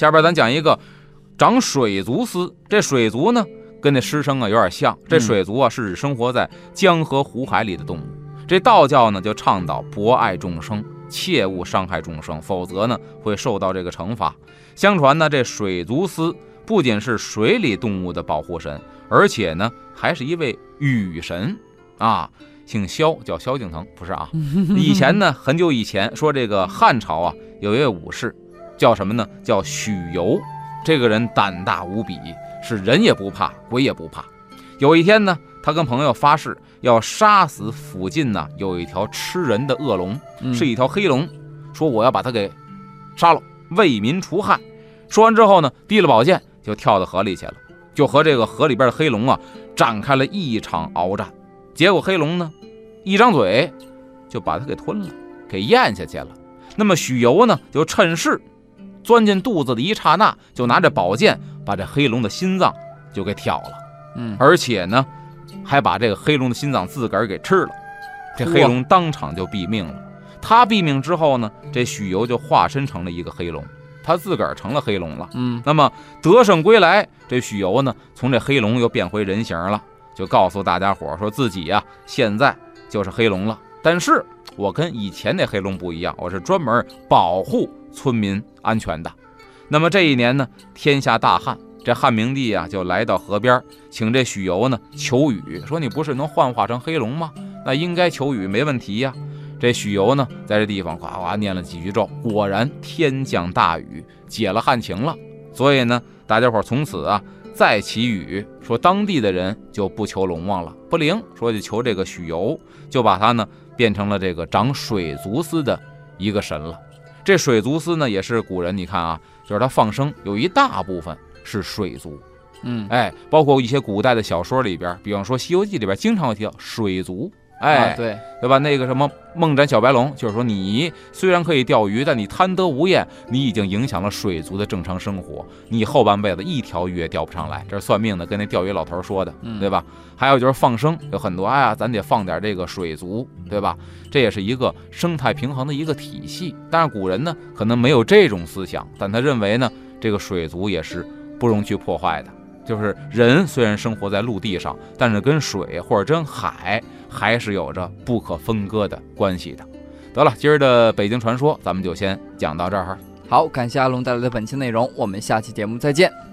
下边咱讲一个长水族丝。这水族呢，跟那师生啊有点像。这水族啊，是指生活在江河湖海里的动物。这道教呢，就倡导博爱众生，切勿伤害众生，否则呢，会受到这个惩罚。相传呢，这水族丝不仅是水里动物的保护神，而且呢，还是一位雨神啊，姓萧，叫萧敬腾，不是啊。以前呢，很久以前说这个汉朝啊，有一位武士。叫什么呢？叫许由，这个人胆大无比，是人也不怕，鬼也不怕。有一天呢，他跟朋友发誓要杀死附近呢有一条吃人的恶龙，是一条黑龙，说我要把它给杀了，为民除害。说完之后呢，提了宝剑就跳到河里去了，就和这个河里边的黑龙啊展开了一场鏖战。结果黑龙呢，一张嘴就把他给吞了，给咽下去了。那么许由呢，就趁势。钻进肚子的一刹那，就拿着宝剑把这黑龙的心脏就给挑了，嗯，而且呢，还把这个黑龙的心脏自个儿给吃了，这黑龙当场就毙命了。他毙命之后呢，这许由就化身成了一个黑龙，他自个儿成了黑龙了，嗯。那么得胜归来，这许由呢，从这黑龙又变回人形了，就告诉大家伙说自己呀，现在就是黑龙了。但是我跟以前那黑龙不一样，我是专门保护。村民安全的。那么这一年呢，天下大旱，这汉明帝啊就来到河边，请这许由呢求雨，说你不是能幻化成黑龙吗？那应该求雨没问题呀。这许由呢在这地方夸夸念了几句咒，果然天降大雨，解了旱情了。所以呢，大家伙从此啊再祈雨，说当地的人就不求龙王了，不灵，说就求这个许由，就把他呢变成了这个长水族丝的一个神了。这水族丝呢，也是古人，你看啊，就是它放生有一大部分是水族，嗯，哎，包括一些古代的小说里边，比方说《西游记》里边经常会提到水族。哎，对，对吧？那个什么梦斩小白龙，就是说你虽然可以钓鱼，但你贪得无厌，你已经影响了水族的正常生活，你后半辈子一条鱼也钓不上来。这是算命的跟那钓鱼老头说的，对吧？还有就是放生，有很多，哎呀，咱得放点这个水族，对吧？这也是一个生态平衡的一个体系。但是古人呢，可能没有这种思想，但他认为呢，这个水族也是不容去破坏的。就是人虽然生活在陆地上，但是跟水或者跟海还是有着不可分割的关系的。得了，今儿的北京传说咱们就先讲到这儿。好，感谢阿龙带来的本期内容，我们下期节目再见。